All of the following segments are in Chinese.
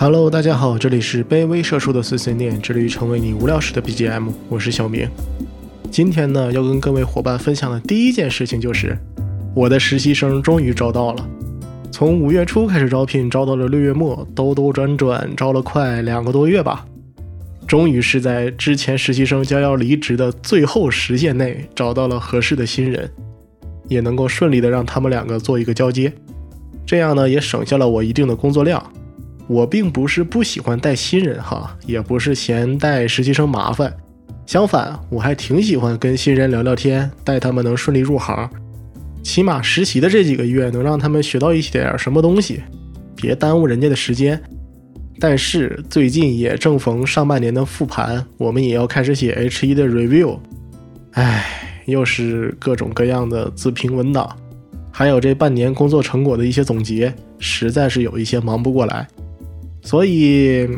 Hello，大家好，这里是卑微社畜的碎碎念，致力于成为你无聊时的 BGM，我是小明。今天呢，要跟各位伙伴分享的第一件事情就是，我的实习生终于招到了。从五月初开始招聘，招到了六月末，兜兜转转招了快两个多月吧，终于是在之前实习生将要离职的最后时限内找到了合适的新人，也能够顺利的让他们两个做一个交接，这样呢也省下了我一定的工作量。我并不是不喜欢带新人哈，也不是嫌带实习生麻烦，相反，我还挺喜欢跟新人聊聊天，带他们能顺利入行。起码实习的这几个月能让他们学到一点什么东西，别耽误人家的时间。但是最近也正逢上半年的复盘，我们也要开始写 H 一的 review，唉，又是各种各样的自评文档，还有这半年工作成果的一些总结，实在是有一些忙不过来。所以，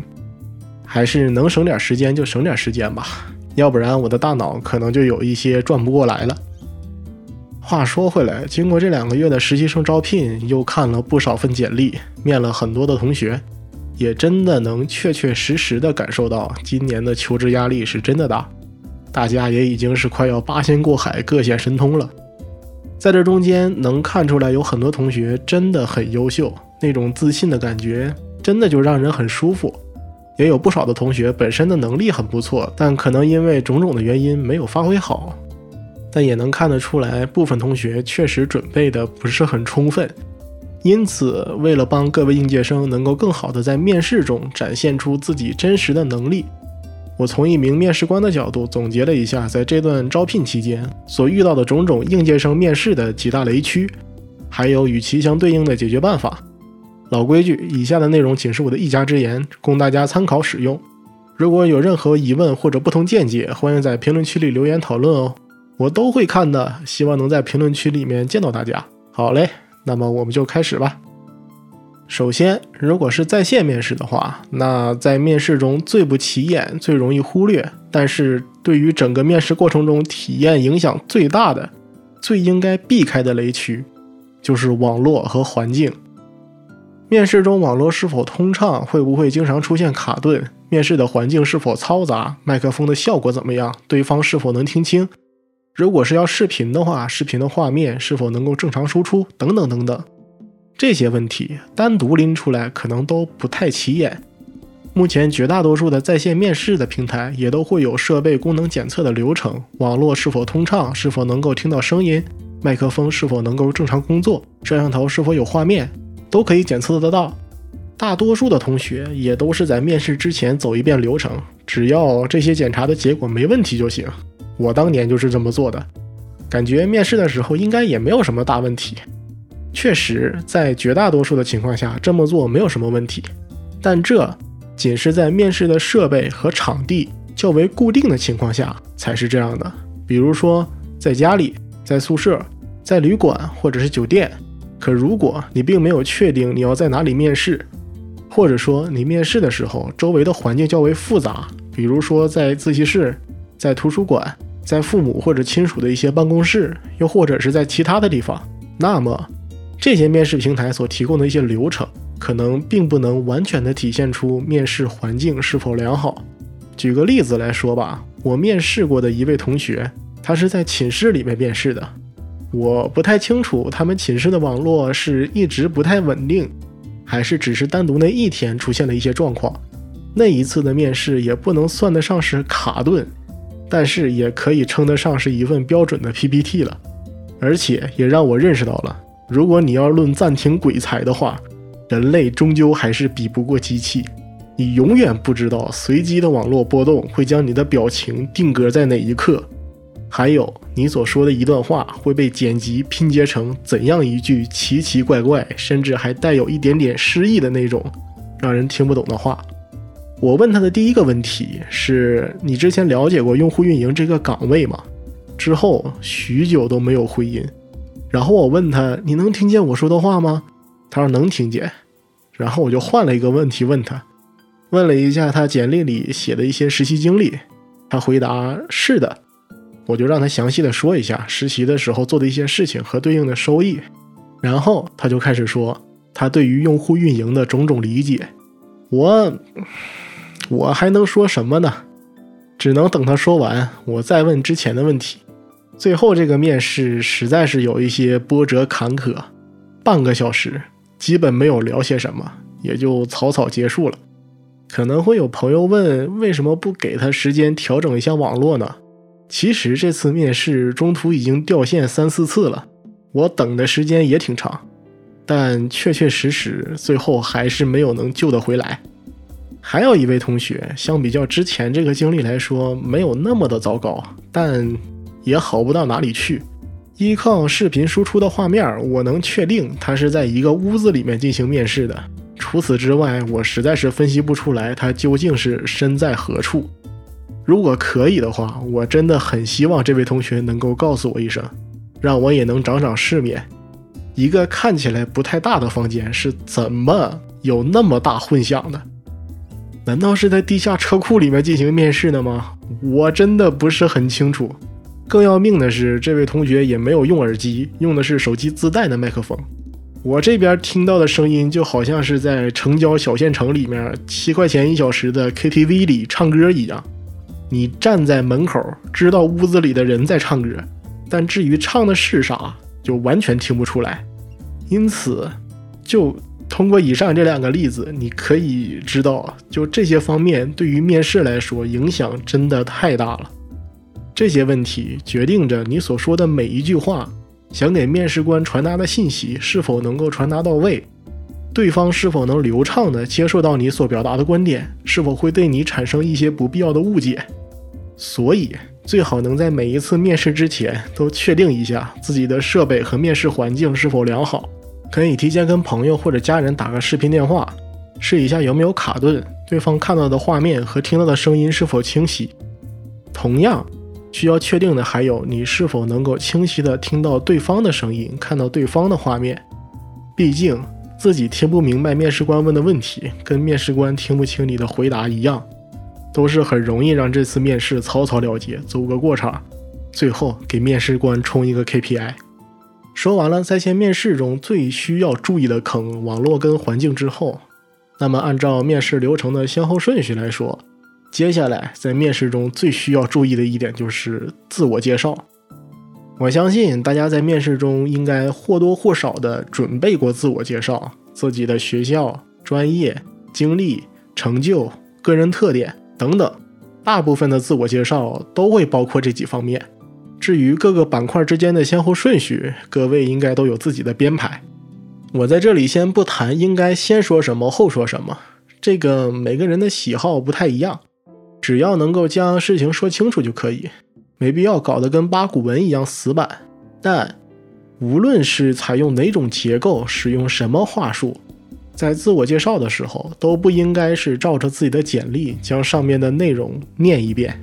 还是能省点时间就省点时间吧，要不然我的大脑可能就有一些转不过来了。话说回来，经过这两个月的实习生招聘，又看了不少份简历，面了很多的同学，也真的能确确实实的感受到今年的求职压力是真的大，大家也已经是快要八仙过海，各显神通了。在这中间能看出来，有很多同学真的很优秀，那种自信的感觉。真的就让人很舒服，也有不少的同学本身的能力很不错，但可能因为种种的原因没有发挥好。但也能看得出来，部分同学确实准备的不是很充分。因此，为了帮各位应届生能够更好的在面试中展现出自己真实的能力，我从一名面试官的角度总结了一下，在这段招聘期间所遇到的种种应届生面试的几大雷区，还有与其相对应的解决办法。老规矩，以下的内容仅是我的一家之言，供大家参考使用。如果有任何疑问或者不同见解，欢迎在评论区里留言讨论哦，我都会看的。希望能在评论区里面见到大家。好嘞，那么我们就开始吧。首先，如果是在线面试的话，那在面试中最不起眼、最容易忽略，但是对于整个面试过程中体验影响最大的、最应该避开的雷区，就是网络和环境。面试中网络是否通畅？会不会经常出现卡顿？面试的环境是否嘈杂？麦克风的效果怎么样？对方是否能听清？如果是要视频的话，视频的画面是否能够正常输出？等等等等，这些问题单独拎出来可能都不太起眼。目前绝大多数的在线面试的平台也都会有设备功能检测的流程：网络是否通畅？是否能够听到声音？麦克风是否能够正常工作？摄像头是否有画面？都可以检测得到，大多数的同学也都是在面试之前走一遍流程，只要这些检查的结果没问题就行。我当年就是这么做的，感觉面试的时候应该也没有什么大问题。确实，在绝大多数的情况下这么做没有什么问题，但这仅是在面试的设备和场地较为固定的情况下才是这样的。比如说在家里、在宿舍、在旅馆或者是酒店。可如果你并没有确定你要在哪里面试，或者说你面试的时候周围的环境较为复杂，比如说在自习室、在图书馆、在父母或者亲属的一些办公室，又或者是在其他的地方，那么这些面试平台所提供的一些流程，可能并不能完全的体现出面试环境是否良好。举个例子来说吧，我面试过的一位同学，他是在寝室里面面试的。我不太清楚他们寝室的网络是一直不太稳定，还是只是单独那一天出现了一些状况。那一次的面试也不能算得上是卡顿，但是也可以称得上是一份标准的 PPT 了。而且也让我认识到了，如果你要论暂停鬼才的话，人类终究还是比不过机器。你永远不知道随机的网络波动会将你的表情定格在哪一刻。还有你所说的一段话会被剪辑拼接成怎样一句奇奇怪怪，甚至还带有一点点诗意的那种让人听不懂的话。我问他的第一个问题是：你之前了解过用户运营这个岗位吗？之后许久都没有回音。然后我问他：你能听见我说的话吗？他说能听见。然后我就换了一个问题问他，问了一下他简历里写的一些实习经历，他回答是的。我就让他详细的说一下实习的时候做的一些事情和对应的收益，然后他就开始说他对于用户运营的种种理解，我我还能说什么呢？只能等他说完，我再问之前的问题。最后这个面试实在是有一些波折坎坷，半个小时基本没有聊些什么，也就草草结束了。可能会有朋友问，为什么不给他时间调整一下网络呢？其实这次面试中途已经掉线三四次了，我等的时间也挺长，但确确实实最后还是没有能救得回来。还有一位同学，相比较之前这个经历来说，没有那么的糟糕，但也好不到哪里去。依靠视频输出的画面，我能确定他是在一个屋子里面进行面试的。除此之外，我实在是分析不出来他究竟是身在何处。如果可以的话，我真的很希望这位同学能够告诉我一声，让我也能长长世面。一个看起来不太大的房间是怎么有那么大混响的？难道是在地下车库里面进行面试的吗？我真的不是很清楚。更要命的是，这位同学也没有用耳机，用的是手机自带的麦克风。我这边听到的声音就好像是在城郊小县城里面七块钱一小时的 KTV 里唱歌一样。你站在门口，知道屋子里的人在唱歌，但至于唱的是啥，就完全听不出来。因此，就通过以上这两个例子，你可以知道，就这些方面对于面试来说影响真的太大了。这些问题决定着你所说的每一句话，想给面试官传达的信息是否能够传达到位，对方是否能流畅地接受到你所表达的观点，是否会对你产生一些不必要的误解。所以，最好能在每一次面试之前都确定一下自己的设备和面试环境是否良好。可以提前跟朋友或者家人打个视频电话，试一下有没有卡顿，对方看到的画面和听到的声音是否清晰。同样，需要确定的还有你是否能够清晰地听到对方的声音，看到对方的画面。毕竟，自己听不明白面试官问的问题，跟面试官听不清你的回答一样。都是很容易让这次面试草草了结，走个过场，最后给面试官冲一个 KPI。说完了在线面试中最需要注意的坑——网络跟环境之后，那么按照面试流程的先后顺序来说，接下来在面试中最需要注意的一点就是自我介绍。我相信大家在面试中应该或多或少的准备过自我介绍，自己的学校、专业、经历、成就、个人特点。等等，大部分的自我介绍都会包括这几方面。至于各个板块之间的先后顺序，各位应该都有自己的编排。我在这里先不谈应该先说什么后说什么，这个每个人的喜好不太一样，只要能够将事情说清楚就可以，没必要搞得跟八股文一样死板。但无论是采用哪种结构，使用什么话术。在自我介绍的时候，都不应该是照着自己的简历将上面的内容念一遍。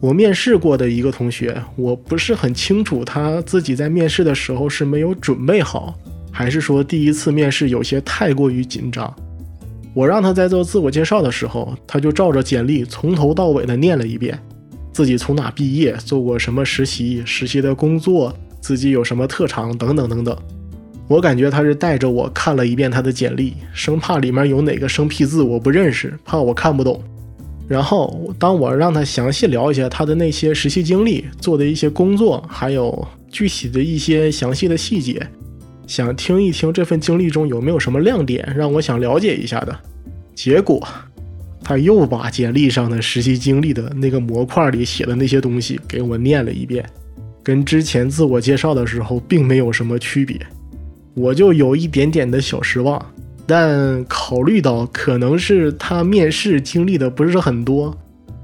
我面试过的一个同学，我不是很清楚他自己在面试的时候是没有准备好，还是说第一次面试有些太过于紧张。我让他在做自我介绍的时候，他就照着简历从头到尾的念了一遍，自己从哪毕业，做过什么实习，实习的工作，自己有什么特长，等等等等。我感觉他是带着我看了一遍他的简历，生怕里面有哪个生僻字我不认识，怕我看不懂。然后当我让他详细聊一下他的那些实习经历、做的一些工作，还有具体的一些详细的细节，想听一听这份经历中有没有什么亮点，让我想了解一下的。结果他又把简历上的实习经历的那个模块里写的那些东西给我念了一遍，跟之前自我介绍的时候并没有什么区别。我就有一点点的小失望，但考虑到可能是他面试经历的不是很多，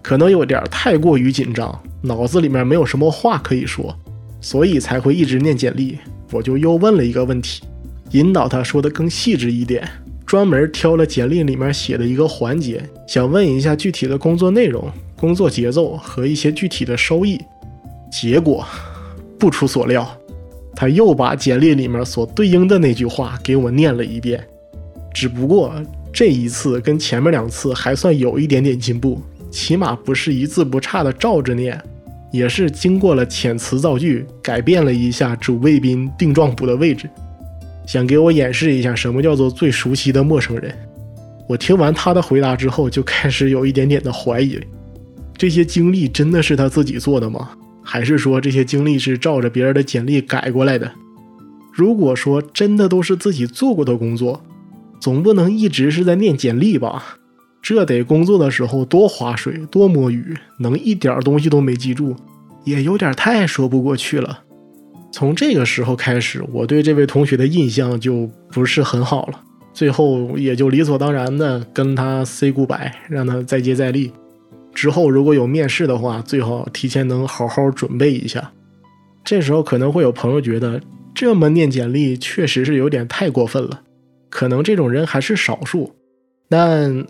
可能有点太过于紧张，脑子里面没有什么话可以说，所以才会一直念简历。我就又问了一个问题，引导他说的更细致一点，专门挑了简历里面写的一个环节，想问一下具体的工作内容、工作节奏和一些具体的收益。结果不出所料。他又把简历里面所对应的那句话给我念了一遍，只不过这一次跟前面两次还算有一点点进步，起码不是一字不差的照着念，也是经过了遣词造句，改变了一下主谓宾定状补的位置，想给我演示一下什么叫做最熟悉的陌生人。我听完他的回答之后，就开始有一点点的怀疑：这些经历真的是他自己做的吗？还是说这些经历是照着别人的简历改过来的？如果说真的都是自己做过的工作，总不能一直是在念简历吧？这得工作的时候多划水、多摸鱼，能一点东西都没记住，也有点太说不过去了。从这个时候开始，我对这位同学的印象就不是很好了。最后也就理所当然的跟他 say goodbye，让他再接再厉。之后如果有面试的话，最好提前能好好准备一下。这时候可能会有朋友觉得，这么念简历确实是有点太过分了。可能这种人还是少数，但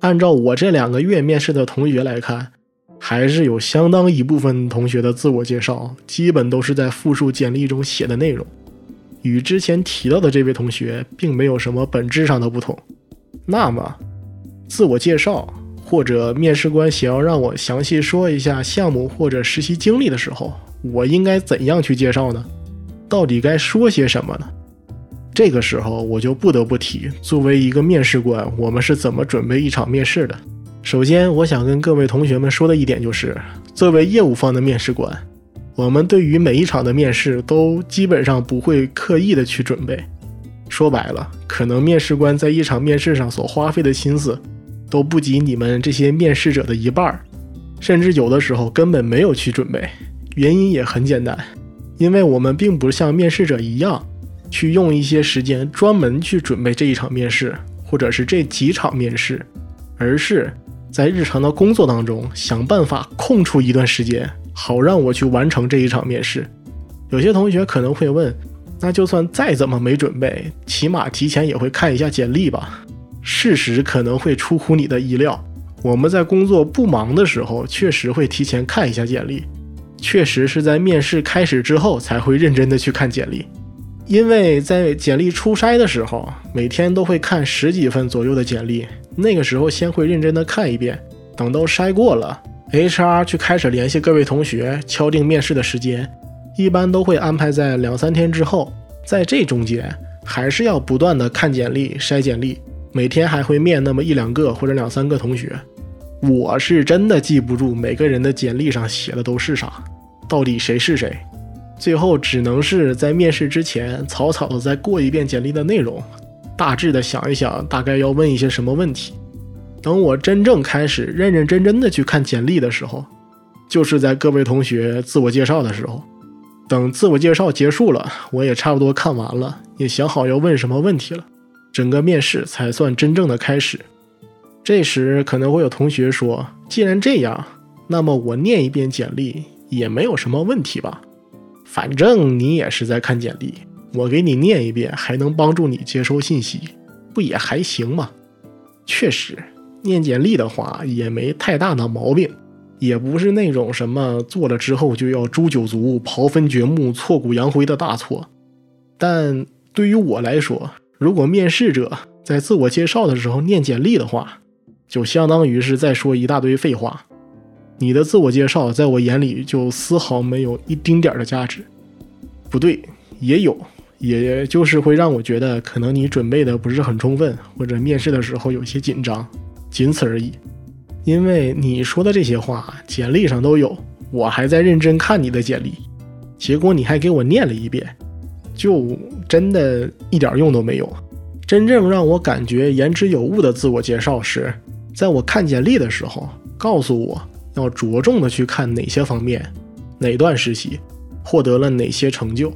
按照我这两个月面试的同学来看，还是有相当一部分同学的自我介绍基本都是在复述简历中写的内容。与之前提到的这位同学并没有什么本质上的不同。那么，自我介绍或者面试官想要让我详细说一下项目或者实习经历的时候，我应该怎样去介绍呢？到底该说些什么呢？这个时候我就不得不提，作为一个面试官，我们是怎么准备一场面试的。首先，我想跟各位同学们说的一点就是，作为业务方的面试官。我们对于每一场的面试都基本上不会刻意的去准备，说白了，可能面试官在一场面试上所花费的心思都不及你们这些面试者的一半儿，甚至有的时候根本没有去准备。原因也很简单，因为我们并不像面试者一样去用一些时间专门去准备这一场面试，或者是这几场面试，而是在日常的工作当中想办法空出一段时间。好让我去完成这一场面试。有些同学可能会问，那就算再怎么没准备，起码提前也会看一下简历吧？事实可能会出乎你的意料，我们在工作不忙的时候，确实会提前看一下简历，确实是在面试开始之后才会认真的去看简历。因为在简历初筛的时候，每天都会看十几份左右的简历，那个时候先会认真的看一遍，等到筛过了。HR 去开始联系各位同学，敲定面试的时间，一般都会安排在两三天之后。在这中间，还是要不断的看简历、筛简历，每天还会面那么一两个或者两三个同学。我是真的记不住每个人的简历上写的都是啥，到底谁是谁，最后只能是在面试之前草草的再过一遍简历的内容，大致的想一想，大概要问一些什么问题。等我真正开始认认真真的去看简历的时候，就是在各位同学自我介绍的时候。等自我介绍结束了，我也差不多看完了，也想好要问什么问题了，整个面试才算真正的开始。这时可能会有同学说：“既然这样，那么我念一遍简历也没有什么问题吧？反正你也是在看简历，我给你念一遍，还能帮助你接收信息，不也还行吗？”确实。念简历的话也没太大的毛病，也不是那种什么做了之后就要诛九族、刨坟掘墓、挫骨扬灰的大错。但对于我来说，如果面试者在自我介绍的时候念简历的话，就相当于是在说一大堆废话。你的自我介绍在我眼里就丝毫没有一丁点儿的价值。不对，也有，也就是会让我觉得可能你准备的不是很充分，或者面试的时候有些紧张。仅此而已，因为你说的这些话简历上都有，我还在认真看你的简历，结果你还给我念了一遍，就真的一点用都没有。真正让我感觉言之有物的自我介绍是，在我看简历的时候，告诉我要着重的去看哪些方面，哪段实习获得了哪些成就，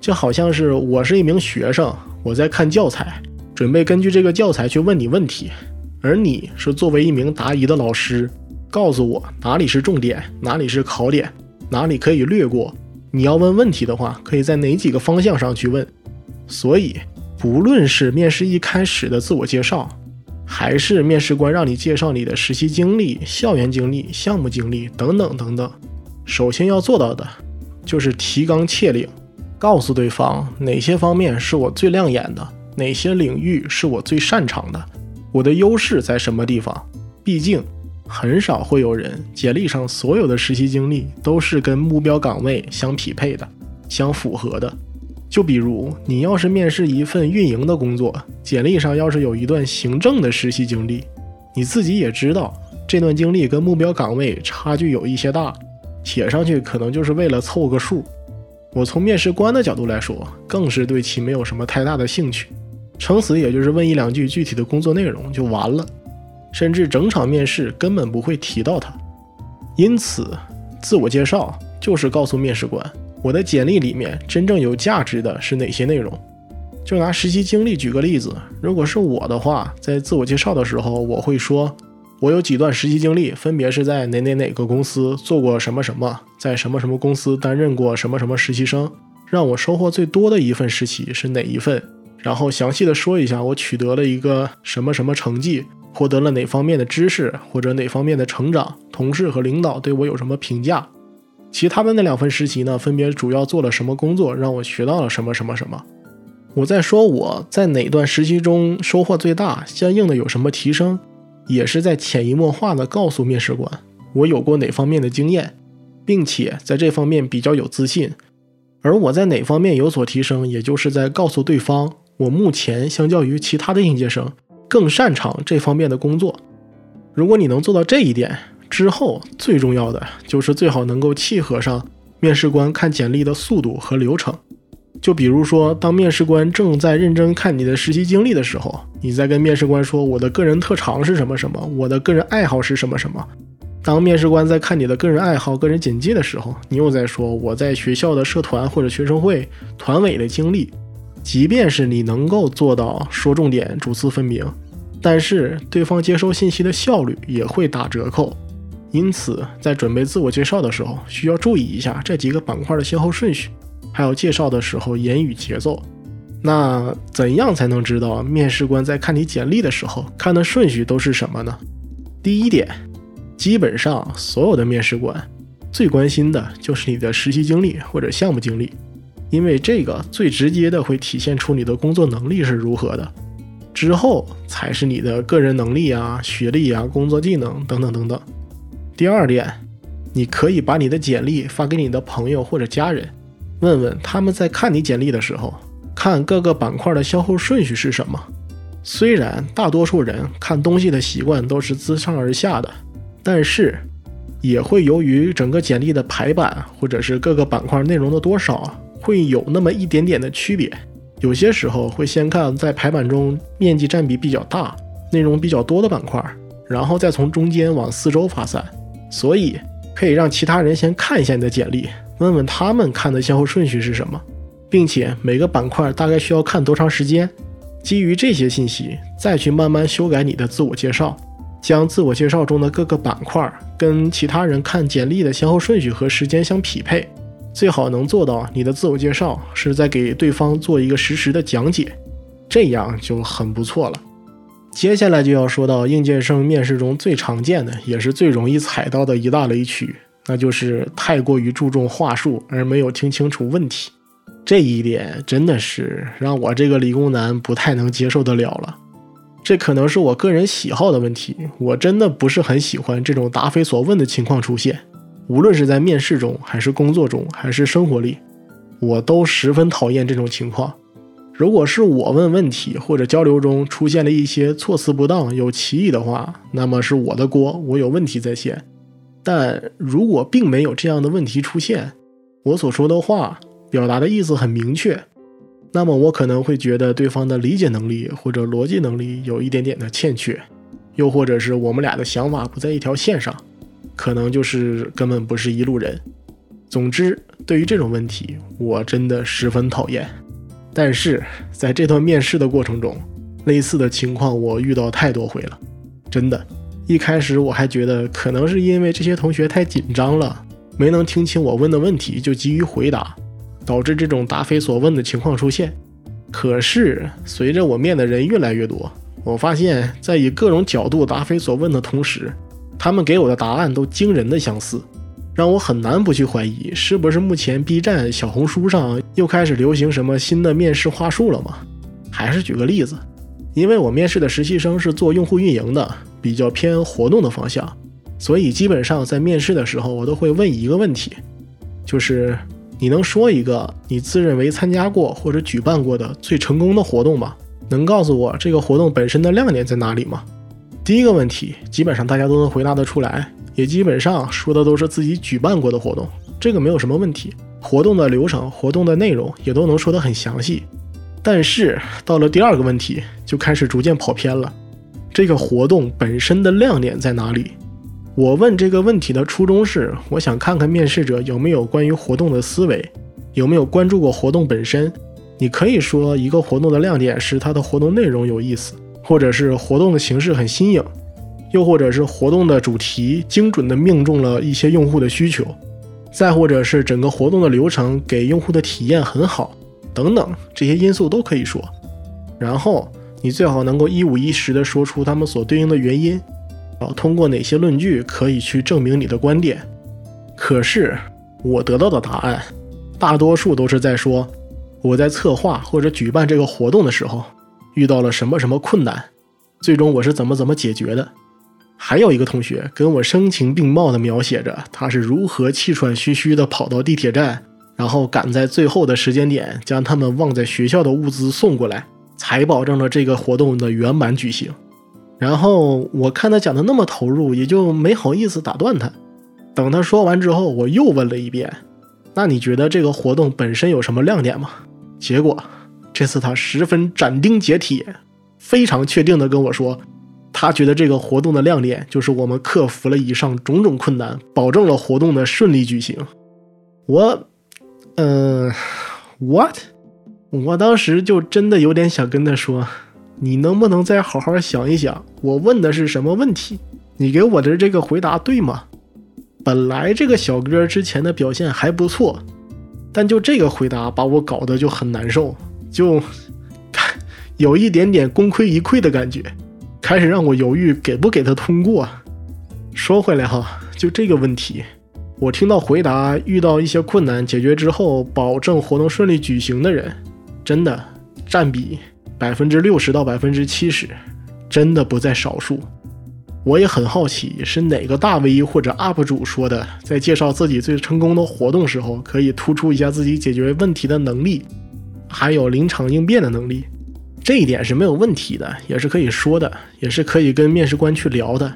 就好像是我是一名学生，我在看教材，准备根据这个教材去问你问题。而你是作为一名答疑的老师，告诉我哪里是重点，哪里是考点，哪里可以略过。你要问问题的话，可以在哪几个方向上去问。所以，不论是面试一开始的自我介绍，还是面试官让你介绍你的实习经历、校园经历、项目经历等等等等，首先要做到的就是提纲挈领，告诉对方哪些方面是我最亮眼的，哪些领域是我最擅长的。我的优势在什么地方？毕竟很少会有人简历上所有的实习经历都是跟目标岗位相匹配的、相符合的。就比如你要是面试一份运营的工作，简历上要是有一段行政的实习经历，你自己也知道这段经历跟目标岗位差距有一些大，写上去可能就是为了凑个数。我从面试官的角度来说，更是对其没有什么太大的兴趣，撑死也就是问一两句具体的工作内容就完了，甚至整场面试根本不会提到他。因此，自我介绍就是告诉面试官，我的简历里面真正有价值的是哪些内容。就拿实习经历举个例子，如果是我的话，在自我介绍的时候，我会说，我有几段实习经历，分别是在哪哪哪个公司做过什么什么，在什么什么公司担任过什么什么实习生，让我收获最多的一份实习是哪一份，然后详细的说一下我取得了一个什么什么成绩。获得了哪方面的知识或者哪方面的成长，同事和领导对我有什么评价？其他的那两份实习呢？分别主要做了什么工作，让我学到了什么什么什么？我在说我在哪段实习中收获最大，相应的有什么提升，也是在潜移默化的告诉面试官我有过哪方面的经验，并且在这方面比较有自信。而我在哪方面有所提升，也就是在告诉对方我目前相较于其他的应届生。更擅长这方面的工作。如果你能做到这一点之后，最重要的就是最好能够契合上面试官看简历的速度和流程。就比如说，当面试官正在认真看你的实习经历的时候，你在跟面试官说我的个人特长是什么什么，我的个人爱好是什么什么。当面试官在看你的个人爱好、个人简介的时候，你又在说我在学校的社团或者学生会团委的经历。即便是你能够做到说重点、主次分明。但是对方接收信息的效率也会打折扣，因此在准备自我介绍的时候，需要注意一下这几个板块的先后顺序，还有介绍的时候言语节奏。那怎样才能知道面试官在看你简历的时候看的顺序都是什么呢？第一点，基本上所有的面试官最关心的就是你的实习经历或者项目经历，因为这个最直接的会体现出你的工作能力是如何的。之后才是你的个人能力啊、学历啊、工作技能等等等等。第二点，你可以把你的简历发给你的朋友或者家人，问问他们在看你简历的时候，看各个板块的先后顺序是什么。虽然大多数人看东西的习惯都是自上而下的，但是也会由于整个简历的排版或者是各个板块内容的多少，会有那么一点点的区别。有些时候会先看在排版中面积占比比较大、内容比较多的板块，然后再从中间往四周发散。所以可以让其他人先看一下你的简历，问问他们看的先后顺序是什么，并且每个板块大概需要看多长时间。基于这些信息，再去慢慢修改你的自我介绍，将自我介绍中的各个板块跟其他人看简历的先后顺序和时间相匹配。最好能做到你的自我介绍是在给对方做一个实时的讲解，这样就很不错了。接下来就要说到应届生面试中最常见的，也是最容易踩到的一大雷区，那就是太过于注重话术而没有听清楚问题。这一点真的是让我这个理工男不太能接受得了了。这可能是我个人喜好的问题，我真的不是很喜欢这种答非所问的情况出现。无论是在面试中，还是工作中，还是生活里，我都十分讨厌这种情况。如果是我问问题或者交流中出现了一些措辞不当、有歧义的话，那么是我的锅，我有问题在先。但如果并没有这样的问题出现，我所说的话表达的意思很明确，那么我可能会觉得对方的理解能力或者逻辑能力有一点点的欠缺，又或者是我们俩的想法不在一条线上。可能就是根本不是一路人。总之，对于这种问题，我真的十分讨厌。但是在这段面试的过程中，类似的情况我遇到太多回了。真的，一开始我还觉得可能是因为这些同学太紧张了，没能听清我问的问题就急于回答，导致这种答非所问的情况出现。可是随着我面的人越来越多，我发现，在以各种角度答非所问的同时，他们给我的答案都惊人的相似，让我很难不去怀疑，是不是目前 B 站、小红书上又开始流行什么新的面试话术了吗？还是举个例子，因为我面试的实习生是做用户运营的，比较偏活动的方向，所以基本上在面试的时候，我都会问一个问题，就是你能说一个你自认为参加过或者举办过的最成功的活动吗？能告诉我这个活动本身的亮点在哪里吗？第一个问题，基本上大家都能回答得出来，也基本上说的都是自己举办过的活动，这个没有什么问题。活动的流程、活动的内容也都能说得很详细。但是到了第二个问题，就开始逐渐跑偏了。这个活动本身的亮点在哪里？我问这个问题的初衷是，我想看看面试者有没有关于活动的思维，有没有关注过活动本身。你可以说一个活动的亮点是它的活动内容有意思，或者是活动的形式很新颖，又或者是活动的主题精准的命中了一些用户的需求，再或者是整个活动的流程给用户的体验很好。等等，这些因素都可以说，然后你最好能够一五一十的说出他们所对应的原因，啊，通过哪些论据可以去证明你的观点。可是我得到的答案，大多数都是在说我在策划或者举办这个活动的时候遇到了什么什么困难，最终我是怎么怎么解决的。还有一个同学跟我声情并茂的描写着他是如何气喘吁吁的跑到地铁站。然后赶在最后的时间点将他们忘在学校的物资送过来，才保证了这个活动的圆满举行。然后我看他讲的那么投入，也就没好意思打断他。等他说完之后，我又问了一遍：“那你觉得这个活动本身有什么亮点吗？”结果这次他十分斩钉截铁、非常确定地跟我说，他觉得这个活动的亮点就是我们克服了以上种种困难，保证了活动的顺利举行。我。嗯，what？我当时就真的有点想跟他说，你能不能再好好想一想，我问的是什么问题？你给我的这个回答对吗？本来这个小哥之前的表现还不错，但就这个回答把我搞得就很难受，就 有一点点功亏一篑的感觉，开始让我犹豫给不给他通过。说回来哈，就这个问题。我听到回答遇到一些困难解决之后，保证活动顺利举行的人，真的占比百分之六十到百分之七十，真的不在少数。我也很好奇，是哪个大 V 或者 UP 主说的，在介绍自己最成功的活动时候，可以突出一下自己解决问题的能力，还有临场应变的能力。这一点是没有问题的，也是可以说的，也是可以跟面试官去聊的。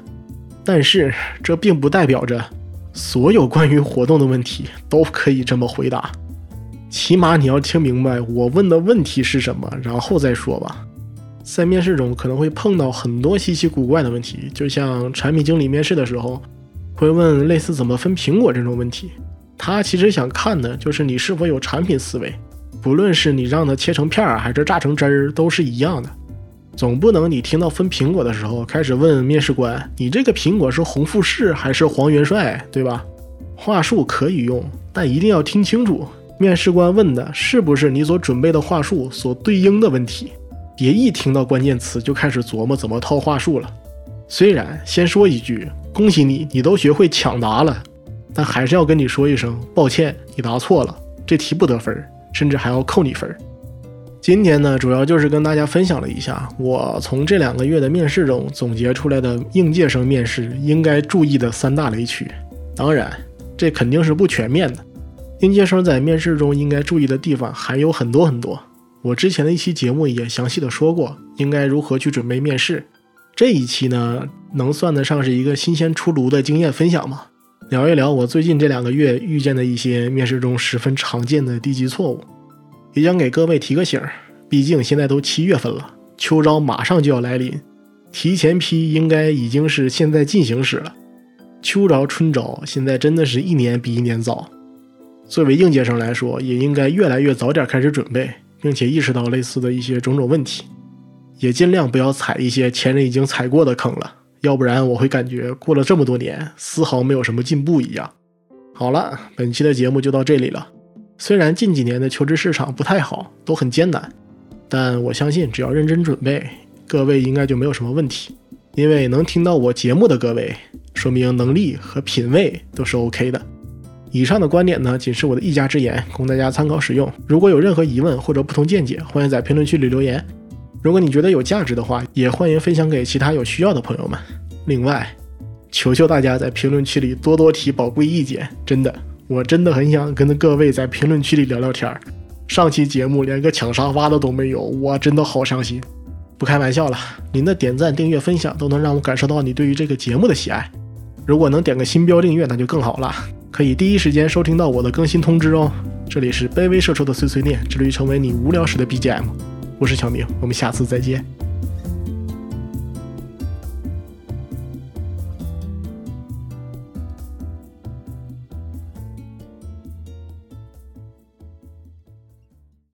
但是这并不代表着。所有关于活动的问题都可以这么回答，起码你要听明白我问的问题是什么，然后再说吧。在面试中可能会碰到很多稀奇古怪的问题，就像产品经理面试的时候会问类似怎么分苹果这种问题，他其实想看的就是你是否有产品思维，不论是你让它切成片儿还是榨成汁儿都是一样的。总不能你听到分苹果的时候开始问面试官，你这个苹果是红富士还是黄元帅，对吧？话术可以用，但一定要听清楚，面试官问的是不是你所准备的话术所对应的问题。别一听到关键词就开始琢磨怎么套话术了。虽然先说一句，恭喜你，你都学会抢答了，但还是要跟你说一声抱歉，你答错了，这题不得分，甚至还要扣你分儿。今天呢，主要就是跟大家分享了一下我从这两个月的面试中总结出来的应届生面试应该注意的三大雷区。当然，这肯定是不全面的。应届生在面试中应该注意的地方还有很多很多。我之前的一期节目也详细的说过，应该如何去准备面试。这一期呢，能算得上是一个新鲜出炉的经验分享吗？聊一聊我最近这两个月遇见的一些面试中十分常见的低级错误。也想给各位提个醒儿，毕竟现在都七月份了，秋招马上就要来临，提前批应该已经是现在进行时了。秋招、春招现在真的是一年比一年早，作为应届生来说，也应该越来越早点开始准备，并且意识到类似的一些种种问题，也尽量不要踩一些前人已经踩过的坑了，要不然我会感觉过了这么多年，丝毫没有什么进步一样。好了，本期的节目就到这里了。虽然近几年的求职市场不太好，都很艰难，但我相信只要认真准备，各位应该就没有什么问题。因为能听到我节目的各位，说明能力和品味都是 OK 的。以上的观点呢，仅是我的一家之言，供大家参考使用。如果有任何疑问或者不同见解，欢迎在评论区里留言。如果你觉得有价值的话，也欢迎分享给其他有需要的朋友们。另外，求求大家在评论区里多多提宝贵意见，真的。我真的很想跟各位在评论区里聊聊天儿。上期节目连个抢沙发的都没有，我真的好伤心。不开玩笑了，您的点赞、订阅、分享都能让我感受到你对于这个节目的喜爱。如果能点个新标订阅，那就更好了，可以第一时间收听到我的更新通知哦。这里是卑微社畜的碎碎念，致力于成为你无聊时的 BGM。我是小明，我们下次再见。